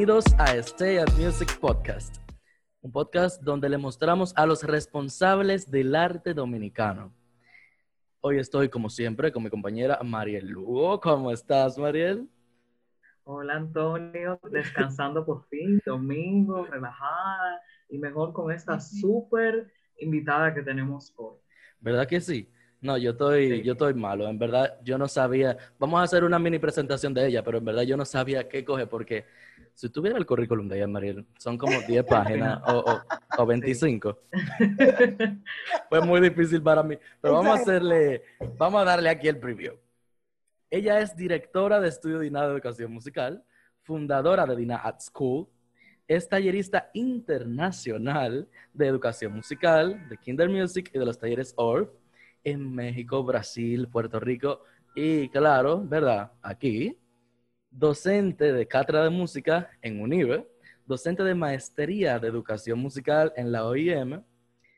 Bienvenidos a Stay at Music Podcast, un podcast donde le mostramos a los responsables del arte dominicano. Hoy estoy, como siempre, con mi compañera Mariel Lugo. ¿Cómo estás, Mariel? Hola, Antonio. Descansando por fin, domingo, relajada y mejor con esta súper invitada que tenemos hoy. ¿Verdad que sí? No, yo estoy, yo estoy malo. En verdad, yo no sabía. Vamos a hacer una mini presentación de ella, pero en verdad yo no sabía qué coge porque si tuviera el currículum de ella, Mariel, son como 10 páginas o, o, 25. Fue muy difícil para mí. Pero vamos a hacerle, vamos a darle aquí el preview. Ella es directora de Estudio DINA de Educación Musical, fundadora de DINA at School, es tallerista internacional de educación musical, de Kinder Music y de los talleres ORF en México, Brasil, Puerto Rico y, claro, ¿verdad? Aquí, docente de cátedra de música en UNIBE, docente de maestría de educación musical en la OIM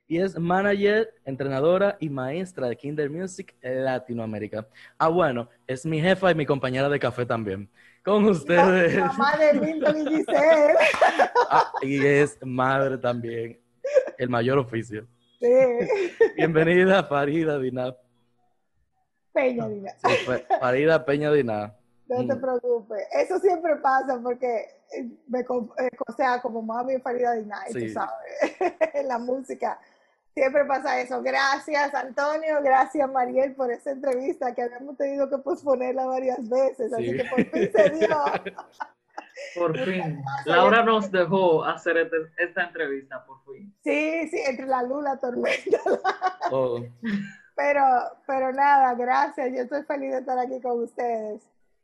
y es manager, entrenadora y maestra de Kinder Music en Latinoamérica. Ah, bueno, es mi jefa y mi compañera de café también. Con ustedes. mamá de Milton y Giselle. Ah, y es madre también. El mayor oficio. Sí. Bienvenida, Farida Dinab. Peña Dinab. Sí, Farida Peña Dinab. No te preocupes. Eso siempre pasa porque me, eh, o sea, como mami Farida Dinab, sí. tú sabes, la música. Siempre pasa eso. Gracias, Antonio. Gracias, Mariel, por esta entrevista que habíamos tenido que posponerla varias veces. Así que por fin se dio. Por fin. Laura nos dejó hacer este, esta entrevista, por fin. Sí, sí, entre la luz la tormenta. Oh. Pero, pero nada, gracias. Yo estoy feliz de estar aquí con ustedes.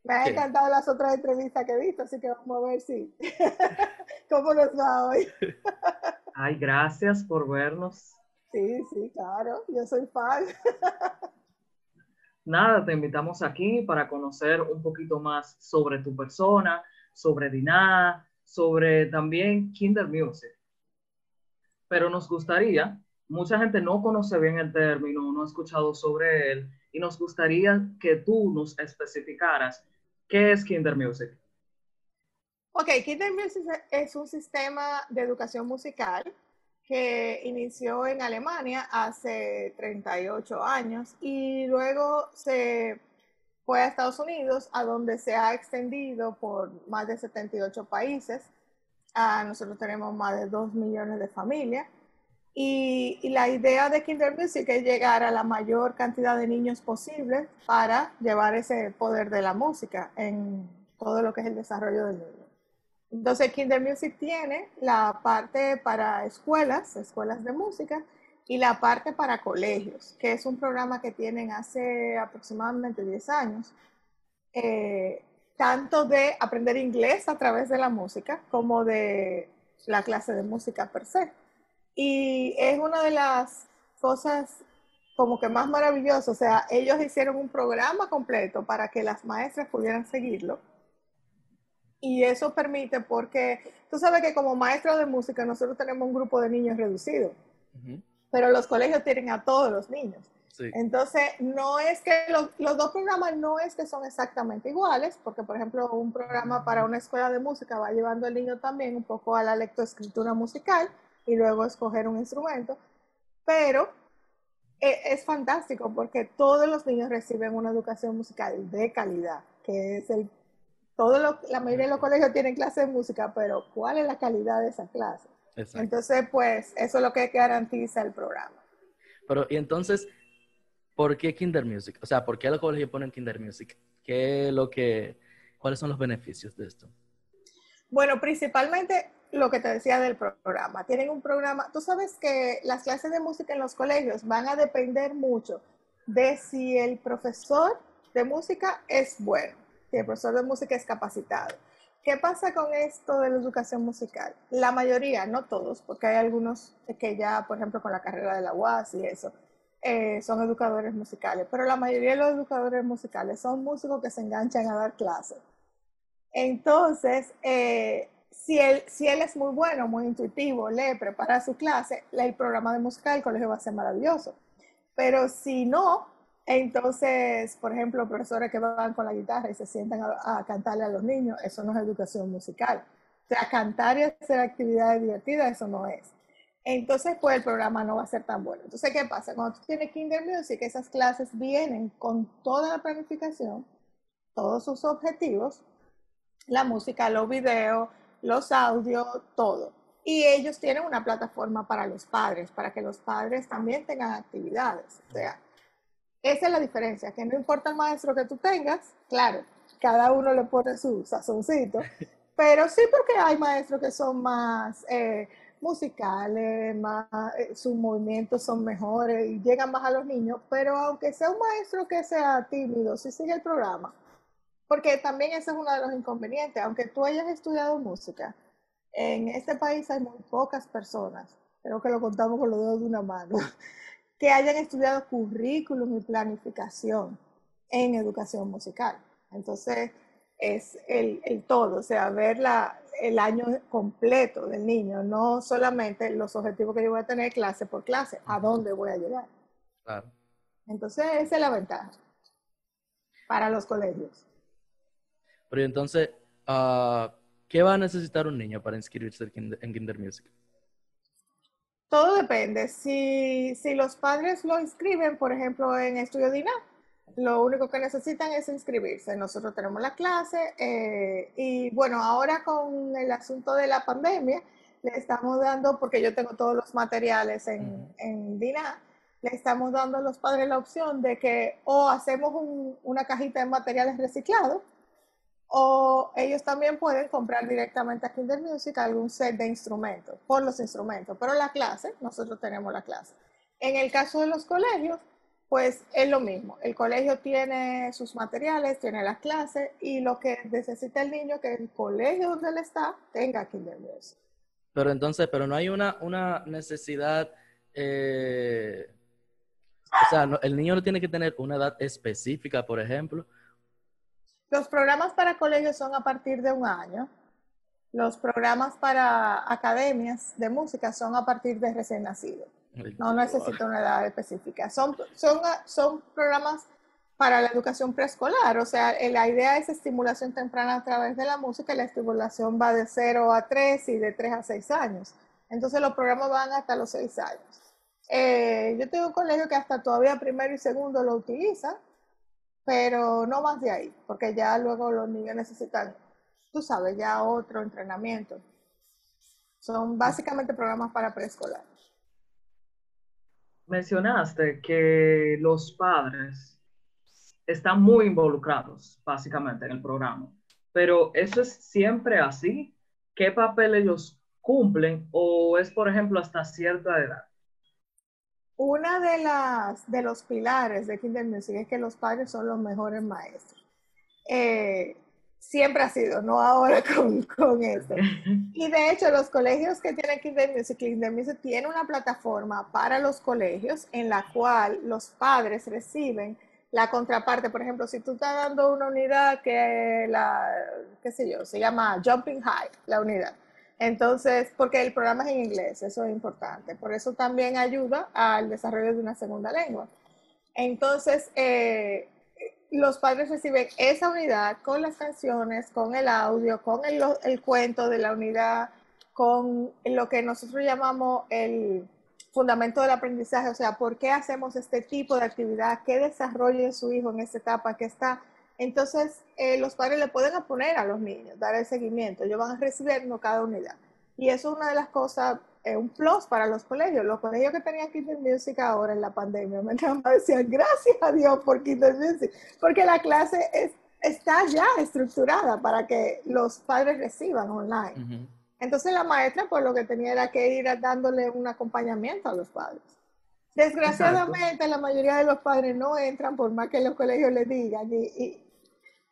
Me han encantado las otras entrevistas que he visto, así que vamos a ver si cómo nos va hoy. Ay, gracias por vernos. Sí, sí, claro, yo soy fan. Nada, te invitamos aquí para conocer un poquito más sobre tu persona, sobre Diná, sobre también Kinder Music. Pero nos gustaría, mucha gente no conoce bien el término, no ha escuchado sobre él, y nos gustaría que tú nos especificaras qué es Kinder Music. Ok, Kinder Music es un sistema de educación musical que inició en Alemania hace 38 años y luego se fue a Estados Unidos, a donde se ha extendido por más de 78 países. Ah, nosotros tenemos más de 2 millones de familias. Y, y, la idea de Kinder Music es llegar a la mayor cantidad de niños posible para llevar ese poder de la música en todo lo que es el desarrollo del niño. Entonces, Kinder Music tiene la parte para escuelas, escuelas de música, y la parte para colegios, que es un programa que tienen hace aproximadamente 10 años, eh, tanto de aprender inglés a través de la música como de la clase de música per se. Y es una de las cosas como que más maravillosas, o sea, ellos hicieron un programa completo para que las maestras pudieran seguirlo. Y eso permite porque tú sabes que como maestro de música nosotros tenemos un grupo de niños reducido, pero los colegios tienen a todos los niños. Entonces, no es que los, los, dos programas no es que son exactamente iguales, porque por ejemplo un programa para una escuela de música va llevando al niño también un poco a la lectoescritura musical y luego escoger un instrumento, pero eh, es fantástico porque todos los niños reciben una educación musical de calidad, que es el todo la mayoría de los colegios tienen clase de música, pero ¿cuál es la calidad de esa clase? Entonces, pues, eso es lo que garantiza el programa. Pero, y entonces, ¿por qué Kinder Music? O sea, ¿por qué los colegios ponen Kinder Music? ¿Qué lo que, ¿Cuáles son los beneficios de esto? Bueno, principalmente lo que te decía del programa. Tienen un programa, tú sabes que las clases de música en los colegios van a depender mucho de si el profesor de música es bueno si el profesor de música es capacitado. ¿Qué pasa con esto de la educación musical? La mayoría, no todos, porque hay algunos que ya, por ejemplo, con la carrera de la UAS y eso, eh, son educadores musicales, pero la mayoría de los educadores musicales son músicos que se enganchan a dar clases. Entonces, eh, si, él, si él es muy bueno, muy intuitivo, lee, prepara su clase, el programa de música del colegio va a ser maravilloso. Pero si no, Entonces, por ejemplo, profesores que van con la guitarra y se sientan a, a, cantarle a los niños, eso no es educación musical. O sea, cantar y hacer actividades divertidas, eso no es. Entonces, pues el programa no va a ser tan bueno. Entonces, ¿qué pasa? Cuando tú tienes Kinder Music, esas clases vienen con toda la planificación, todos sus objetivos, la música, los videos, los audios, todo. Y ellos tienen una plataforma para los padres, para que los padres también tengan actividades. O sea, esa es la diferencia, que no importa el maestro que tú tengas, claro, cada uno le pone su sazoncito, pero sí porque hay maestros que son más eh, musicales, más, eh, sus movimientos son mejores y llegan más a los niños, pero aunque sea un maestro que sea tímido, si sigue el programa, porque también ese es uno de los inconvenientes, aunque tú hayas estudiado música, en este país hay muy pocas personas, creo que lo contamos con los dedos de una mano, que hayan estudiado currículum y planificación en educación musical. Entonces, es el, el todo, o sea, ver la, el año completo del niño, no solamente los objetivos que yo voy a tener clase por clase, a dónde voy a llegar. Claro. Entonces, esa es la ventaja para los colegios. Pero entonces, uh, ¿qué va a necesitar un niño para inscribirse en Kinder Music? Todo depende. Si, si los padres lo inscriben, por ejemplo, en Estudio Dina, lo único que necesitan es inscribirse. Nosotros tenemos la clase eh, y bueno, ahora con el asunto de la pandemia, le estamos dando, porque yo tengo todos los materiales en, en DINA, le estamos dando a los padres la opción de que o hacemos una cajita de materiales reciclados o ellos también pueden comprar directamente a Kinder Music algún set de instrumentos, por los instrumentos, pero la clase, nosotros tenemos la clase. En el caso de los colegios, pues es lo mismo. El colegio tiene sus materiales, tiene las clases y lo que necesita el niño que el colegio donde él está tenga Kinder Music. Pero entonces, pero no hay una, una necesidad, eh, o sea, el niño no tiene que tener una edad específica, por ejemplo. Los programas para colegios son a partir de un año. Los programas para academias de música son a partir de recién nacido. No necesito una edad específica. Son, son, son programas para la educación preescolar, o sea, la idea es estimulación temprana a través de la música y la estimulación va de 0 a 3 y de 3 a 6 años. Entonces los programas van hasta los 6 años. Eh, yo tengo un colegio que hasta todavía primero y segundo lo utiliza, pero no más de ahí, porque ya luego los niños necesitan, tú sabes, ya otro entrenamiento. Son básicamente programas para preescolar mencionaste que los padres están muy involucrados, básicamente, en el programa. Pero ¿eso es siempre así? ¿Qué papel ellos cumplen? ¿O es, por ejemplo, hasta cierta edad? Una de las de los pilares de Kinder Music es que los padres son los mejores maestros. Eh, siempre ha sido, no ahora con, con esto. Y de hecho, los colegios que tienen Kinder Music, Kinder Music tiene una plataforma para los colegios en la cual los padres reciben la contraparte. Por ejemplo, si tú estás dando una unidad que la, qué sé yo, se llama Jumping High, la unidad. Entonces, porque el programa es en inglés, eso es importante. Por eso también ayuda al desarrollo de una segunda lengua. Entonces, eh, los padres reciben esa unidad con las canciones, con el audio, con el, cuento de la unidad, con lo que nosotros llamamos el fundamento del aprendizaje, o sea, por qué hacemos este tipo de actividad, qué desarrolla su hijo en esta etapa que está. Entonces, eh, los padres le pueden poner a los niños, dar el seguimiento, ellos van a recibir cada unidad. Y eso es una de las cosas un plus para los colegios. Los colegios que tenían Kinder Music ahora en la pandemia me decían gracias a Dios por Kinder Music, porque la clase es, está ya estructurada para que los padres reciban online. Entonces la maestra pues lo que tenía era que ir dándole un acompañamiento a los padres. Desgraciadamente la mayoría de los padres no entran por más que los colegios les digan y,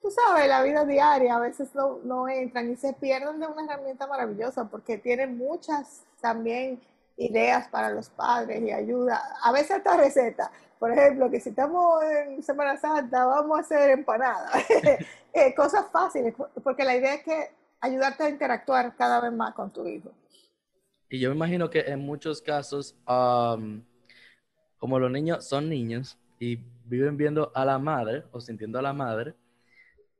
tú sabes, la vida diaria a veces no, entran y se pierden de una herramienta maravillosa porque tienen muchas también ideas para los padres y ayuda, a veces hasta receta. Por ejemplo, que si estamos en Semana Santa, vamos a hacer empanadas. Eh, cosas fáciles, porque la idea es que ayudarte a interactuar cada vez más con tu hijo. Y yo me imagino que en muchos casos, como los niños son niños, y viven viendo a la madre o sintiendo a la madre,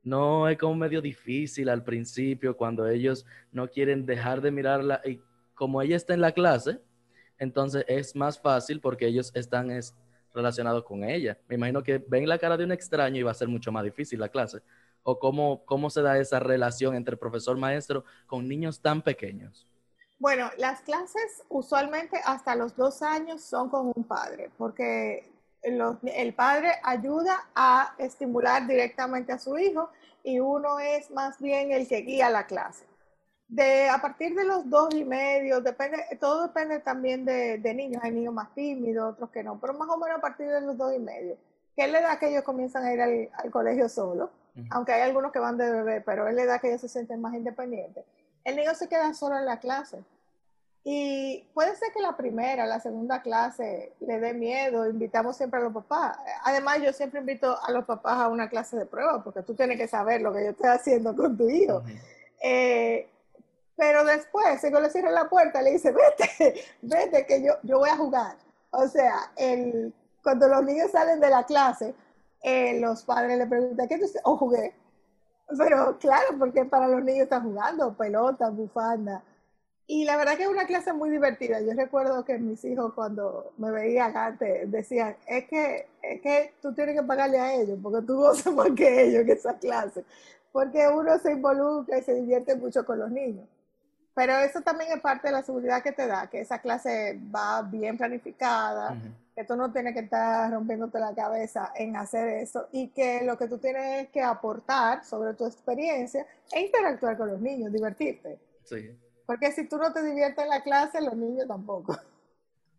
no es como medio difícil al principio cuando ellos no quieren dejar de mirarla y como ella está en la clase, entonces es más fácil porque ellos están relacionados con ella. Me imagino que ven la cara de un extraño y va a ser mucho más difícil la clase. O cómo, cómo se da esa relación entre profesor-maestro con niños tan pequeños. Bueno, las clases usualmente hasta los dos años son con un padre, porque el padre ayuda a estimular directamente a su hijo y uno es más bien el que guía la clase. De, a partir de los dos y medio, depende, todo depende también de, niños. Hay niños más tímidos, otros que no, pero más o menos a partir de los dos y medio. Que es la edad que ellos comienzan a ir al, colegio solo, aunque hay algunos que van de bebé, pero es la edad que ellos se sienten más independientes. El niño se queda solo en la clase y puede ser que la primera, la segunda clase le dé miedo, invitamos siempre a los papás. Además, yo siempre invito a los papás a una clase de prueba, porque tú tienes que saber lo que yo estoy haciendo con tu hijo. Eh, pero después, si yo le cierro la puerta, le dice, vete, vete, que yo, yo voy a jugar. O sea, el, cuando los niños salen de la clase, eh, los padres le preguntan, ¿qué tú O oh, jugué. Pero claro, porque para los niños están jugando, pelota, bufanda. Y la verdad que es una clase muy divertida. Yo recuerdo que mis hijos cuando me veían antes decían, es que, es que tú tienes que pagarle a ellos, porque tú gozas más que ellos en esa clase. Porque uno se involucra y se divierte mucho con los niños. Pero eso también es parte de la seguridad que te da, que esa clase va bien planificada, que tú no tienes que estar rompiéndote la cabeza en hacer eso y que lo que tú tienes que aportar sobre tu experiencia es interactuar con los niños, divertirte. Sí. Porque si tú no te diviertes en la clase, los niños tampoco.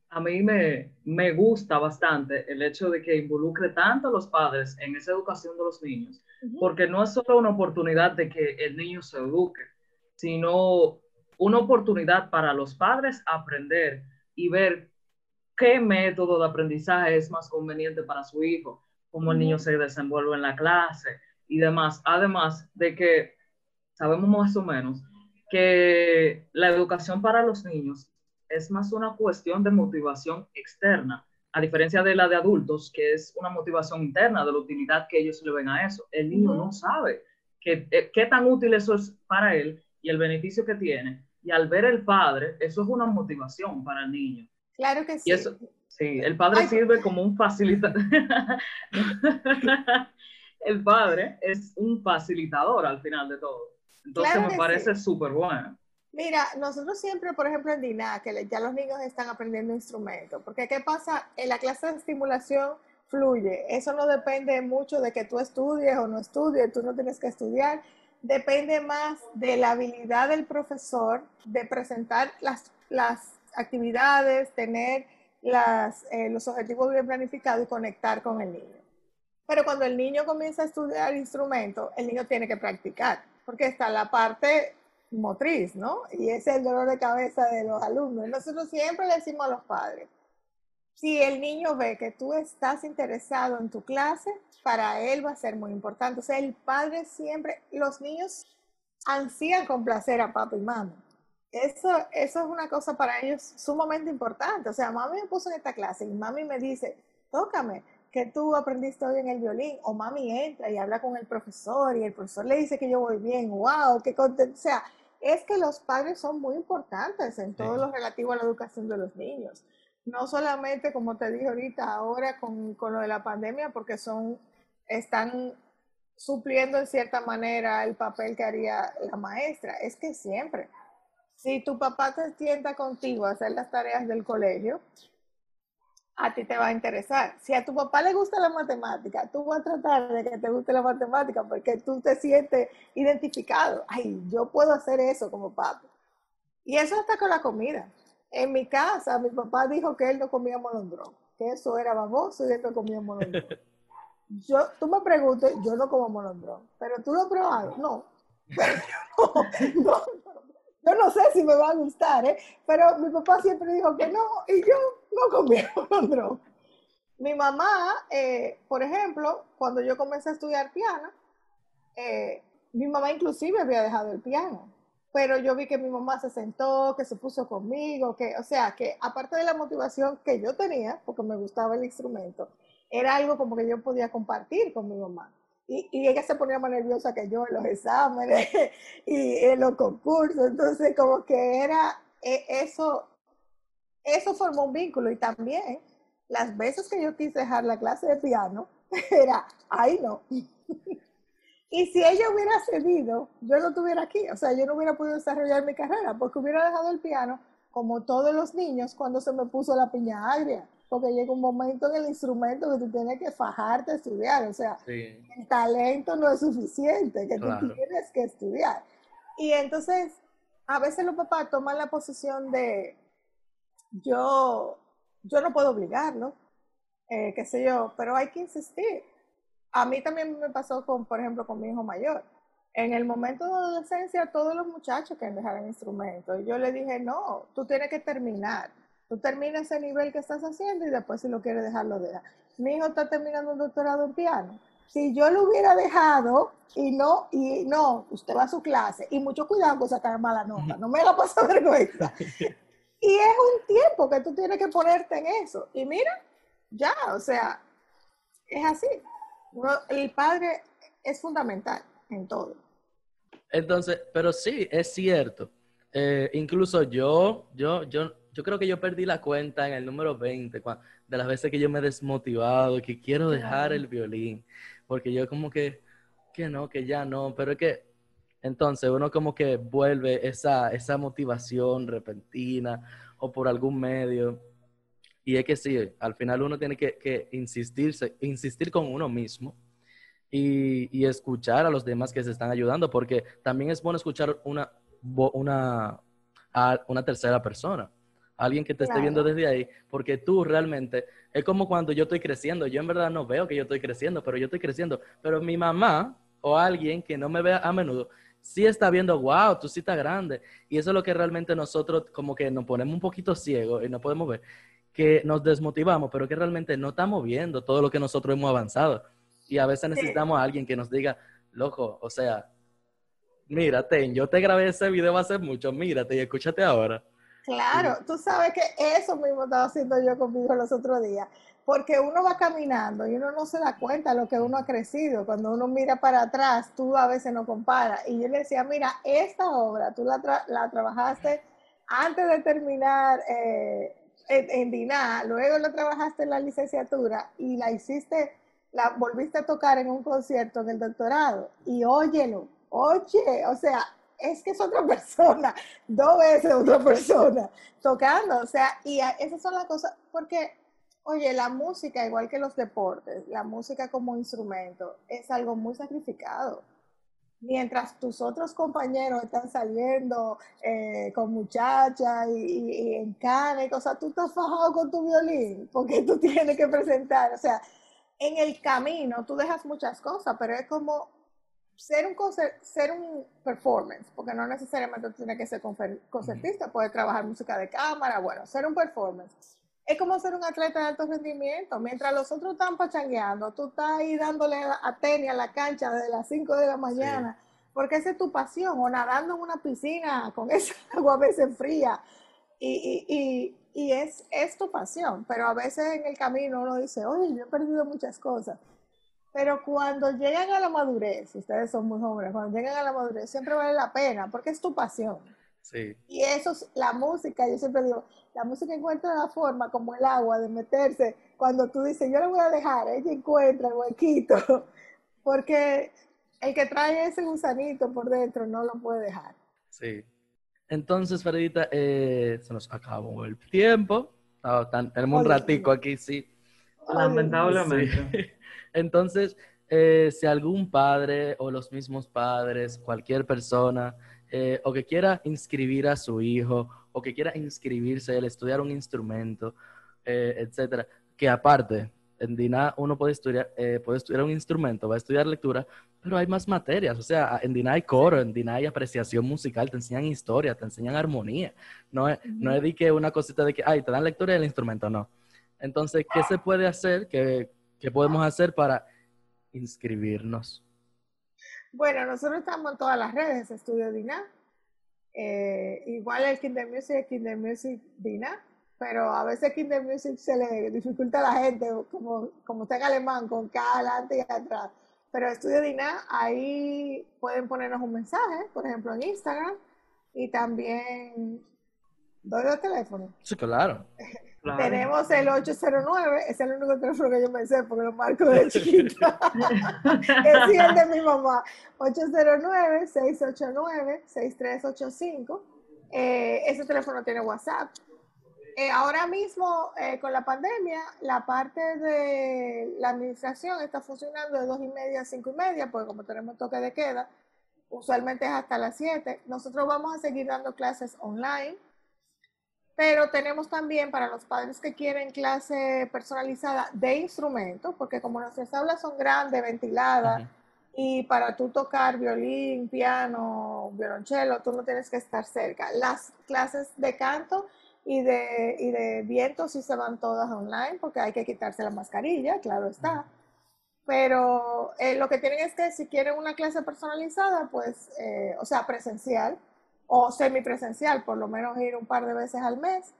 A mí me, me gusta bastante el hecho de que involucre tanto a los padres en esa educación de los niños, porque no es solo una oportunidad de que el niño se eduque, sino una oportunidad para los padres aprender y ver qué método de aprendizaje es más conveniente para su hijo, cómo el niño se desenvuelve en la clase y demás. Además de que sabemos más o menos que la educación para los niños es más una cuestión de motivación externa, a diferencia de la de adultos, que es una motivación interna de la utilidad que ellos le ven a eso. El niño no sabe qué, eh, qué tan útil eso es para él y el beneficio que tiene. Y al ver el padre, eso es una motivación para el niño. Claro que sí. eso, sí, el padre sirve como un facilitador. el padre es un facilitador al final de todo. Entonces me parece súper bueno. Mira, nosotros siempre, por ejemplo, en DINA, que ya los niños están aprendiendo instrumentos, porque ¿qué pasa? En la clase de estimulación fluye. Eso no depende mucho de que tú estudies o no estudies, tú no tienes que estudiar. Depende más de la habilidad del profesor de presentar las, las actividades, tener las, eh, los objetivos bien planificados y conectar con el niño. Pero cuando el niño comienza a estudiar instrumentos, el niño tiene que practicar porque está la parte motriz, ¿no? Y es el dolor de cabeza de los alumnos. Nosotros siempre le decimos a los padres, si el niño ve que tú estás interesado en tu clase, para él va a ser muy importante. O sea, el padre siempre, los niños ansían complacer a papá y mamá. Eso, eso es una cosa para ellos sumamente importante. O sea, mami me puso en esta clase y mami me dice, tócame que tú aprendiste hoy en el violín, o mami entra y habla con el profesor y el profesor le dice que yo voy bien, wow, qué contento. O sea, es que los padres son muy importantes en todo lo relativo a la educación de los niños. No solamente, como te dije ahorita, ahora con, con lo de la pandemia, porque son, están supliendo en cierta manera el papel que haría la maestra. Es que siempre, si tu papá te sienta contigo a hacer las tareas del colegio, a ti te va a interesar. Si a tu papá le gusta la matemática, tú vas a tratar de que te guste la matemática porque tú te sientes identificado. Ay, yo puedo hacer eso como papá. Y eso hasta con la comida. En mi casa, mi papá dijo que él no comía molondrón, que eso era baboso y él no comía molondrón. Yo, tú me preguntas, yo no como molondrón, pero tú lo has probado. No. no, yo no sé si me va a gustar, ¿eh? pero mi papá siempre dijo que no y yo no comía molondrón. Mi mamá, eh, por ejemplo, cuando yo comencé a estudiar piano, eh, mi mamá inclusive había dejado el piano, pero yo vi que mi mamá se sentó, que se puso conmigo, que, o sea, que aparte de la motivación que yo tenía, porque me gustaba el instrumento, era algo como que yo podía compartir con mi mamá. Y, y ella se ponía más nerviosa que yo en los exámenes y en los concursos. Entonces, como que era e, eso, eso formó un vínculo. Y también, las veces que yo quise dejar la clase de piano, era, ay no. Y si ella hubiera cedido, yo no estuviera aquí. O sea, yo no hubiera podido desarrollar mi carrera porque hubiera dejado el piano como todos los niños cuando se me puso la piña agria porque llega un momento en el instrumento que tú tienes que fajarte a estudiar, o sea, el talento no es suficiente, que tú tienes que estudiar. Y entonces, a veces los papás toman la posición de, yo, yo no puedo obligarlo, eh, qué sé yo, pero hay que insistir. A mí también me pasó con, por ejemplo, con mi hijo mayor. En el momento de adolescencia, todos los muchachos quieren dejar el instrumento. Y yo le dije, no, tú tienes que terminar Tú terminas ese nivel que estás haciendo y después si lo quieres dejar, lo deja. Mi hijo está terminando un doctorado en piano. Si yo lo hubiera dejado y no, y no, usted va a su clase y mucho cuidado con sacar mala nota, no me la paso vergüenza. Y es un tiempo que tú tienes que ponerte en eso. Y mira, ya, o sea, es así. El padre es fundamental en todo. Entonces, pero sí, es cierto. Eh, incluso yo, yo, yo, yo creo que yo perdí la cuenta en el número 20 de las veces que yo me he desmotivado, que quiero dejar el violín, porque yo como que, que no, que ya no, pero es que entonces uno como que vuelve esa, esa motivación repentina o por algún medio. Y es que sí, al final uno tiene que, que insistirse, insistir con uno mismo y, y, escuchar a los demás que se están ayudando, porque también es bueno escuchar una, una, a una tercera persona alguien que te esté viendo desde ahí, porque tú realmente, es como cuando yo estoy creciendo, yo en verdad no veo que yo estoy creciendo, pero yo estoy creciendo, pero mi mamá o alguien que no me vea a menudo, sí está viendo, wow, tú sí estás grande, y eso es lo que realmente nosotros como que nos ponemos un poquito ciegos y no podemos ver, que nos desmotivamos, pero que realmente no estamos viendo todo lo que nosotros hemos avanzado, y a veces necesitamos a alguien que nos diga, loco, o sea, mírate, yo te grabé ese video hace mucho, mírate y escúchate ahora. Claro, tú sabes que eso mismo estaba haciendo yo conmigo los otros días, porque uno va caminando y uno no se da cuenta de lo que uno ha crecido. Cuando uno mira para atrás, tú a veces no comparas. Y yo le decía, mira, esta obra tú la, trabajaste antes de terminar eh, en, en luego la trabajaste en la licenciatura y la hiciste, la volviste a tocar en un concierto en el doctorado. Y óyelo, oye, o sea, es que es otra persona, dos veces otra persona tocando, o sea, y esas son las cosas, porque, oye, la música, igual que los deportes, la música como instrumento, es algo muy sacrificado. Mientras tus otros compañeros están saliendo eh, con muchachas y, en cane, o sea, tú estás fajado con tu violín, porque tú tienes que presentar, o sea, en el camino tú dejas muchas cosas, pero es como ser un, ser un performance, porque no necesariamente tiene que ser concertista, puede trabajar música de cámara, bueno, ser un performance. Es como ser un atleta de alto rendimiento. Mientras los otros están pachangueando, tú estás ahí dándole a tenis a la cancha desde las 5 de la mañana, porque esa es tu pasión, o nadando en una piscina con esa agua a veces fría. Y, y, y, y es, es tu pasión, pero a veces en el camino uno dice, oye, yo he perdido muchas cosas pero cuando llegan a la madurez, ustedes son muy jóvenes, cuando llegan a la madurez siempre vale la pena porque es tu pasión. Sí. Y eso es la música, yo siempre digo, la música encuentra la forma como el agua de meterse. Cuando tú dices, yo le voy a dejar, ella encuentra el huequito, porque el que trae ese gusanito por dentro no lo puede dejar. Sí. Entonces, Fredita, eh, se nos acabó el tiempo. tenemos un ratico aquí, sí. Lamentablemente. Entonces, eh, si algún padre o los mismos padres, cualquier persona, eh, o que quiera inscribir a su hijo, o que quiera inscribirse, el estudiar un instrumento, eh, etcétera, que aparte, en DINA uno puede estudiar, puede estudiar un instrumento, va a estudiar lectura, pero hay más materias. O sea, en DINA hay coro, en DINA hay apreciación musical, te enseñan historia, te enseñan armonía. No es, no es de que una cosita de que, ay, te dan lectura del instrumento, no. Entonces, ¿qué se puede hacer? que ¿Qué podemos hacer para inscribirnos? Bueno, nosotros estamos en todas las redes, Estudio Dina. Eh, igual el Kinder Music, Kinder Music Dina. pero a veces Kinder Music se le dificulta a la gente, como, como está en alemán, con K adelante y atrás. Pero Estudio Dina, ahí pueden ponernos un mensaje, por ejemplo en Instagram, y también doy los teléfonos. Sí, claro. Tenemos el 809, es el único teléfono que yo me sé porque lo marco de chiquita. es el de mi mamá. 809-689-6385. Eh, ese teléfono tiene WhatsApp. Eh, ahora mismo, eh, con la pandemia, la parte de la administración está funcionando de dos y media a cinco y media, porque como tenemos toque de queda, usualmente es hasta las 7. Nosotros vamos a seguir dando clases online, pero tenemos también para los padres que quieren clase personalizada de instrumentos, porque como nuestras aulas son grandes, ventiladas, y para tú tocar violín, piano, violonchelo, tú no tienes que estar cerca. Las clases de canto y de, y de viento sí se van todas online porque hay que quitarse la mascarilla, claro está. Pero eh, lo que tienen es que si quieren una clase personalizada, pues, eh, o sea, presencial o semipresencial, por lo menos ir un par de veces al mes,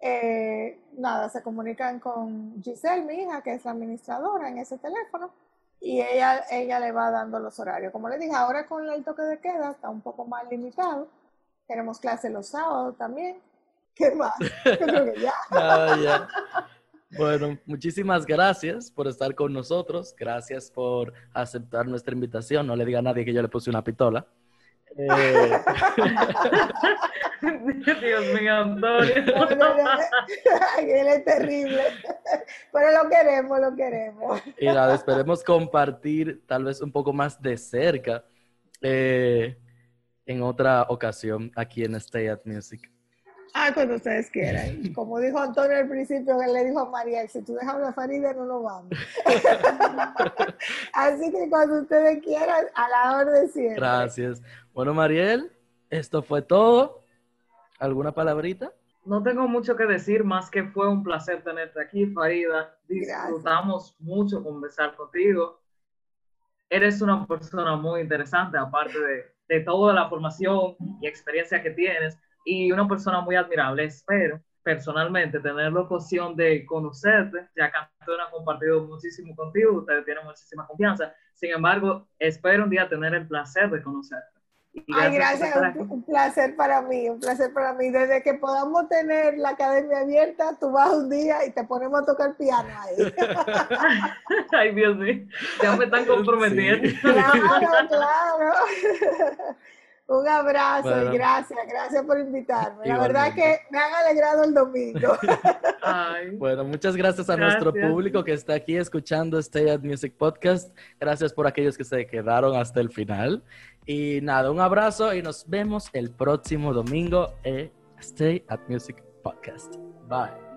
eh, nada, se comunican con Giselle, mi hija, que es la administradora en ese teléfono, y ella, ella le va dando los horarios. Como le dije, ahora con el toque de queda está un poco más limitado. Tenemos clases los sábados también. ¿Qué más? que ya. Bueno, muchísimas gracias por estar con nosotros. Gracias por aceptar nuestra invitación. No le diga a nadie que yo le puse una pistola. Eh... Dios mío, Antonio. Él es terrible. Pero lo queremos, lo queremos. Y nada, esperemos compartir tal vez un poco más de cerca eh, en otra ocasión aquí en Stay at Music. Ah, cuando ustedes quieran. Como dijo Antonio al principio, que le dijo a María, si tú dejas la Farida, no lo vamos. Así que cuando ustedes quieran, a la orden siempre. Gracias. Bueno, Mariel, esto fue todo. ¿Alguna palabrita? No tengo mucho que decir, más que fue un placer tenerte aquí, Farida. Disfrutamos mucho conversar contigo. Eres una persona muy interesante, aparte de, de toda la formación y experiencia que tienes y una persona muy admirable. Espero personalmente tener la ocasión de conocerte, ya que Antonio ha compartido muchísimo contigo, ustedes tienen muchísima confianza. Sin embargo, espero un día tener el placer de conocerte. Ay, gracias, un, placer para mí, un placer para mí. Desde que podamos tener la academia abierta, tú vas un día y te ponemos a tocar piano ahí. Ay, Dios mío, ya me están comprometiendo. Claro, claro. Un abrazo y gracias, gracias por invitarme. La verdad que me han alegrado el domingo. Bueno, muchas gracias a nuestro público que está aquí escuchando Stay at Music Podcast. Gracias por aquellos que se quedaron hasta el final. Y nada, un abrazo y nos vemos el próximo domingo en Stay at Music Podcast. Bye.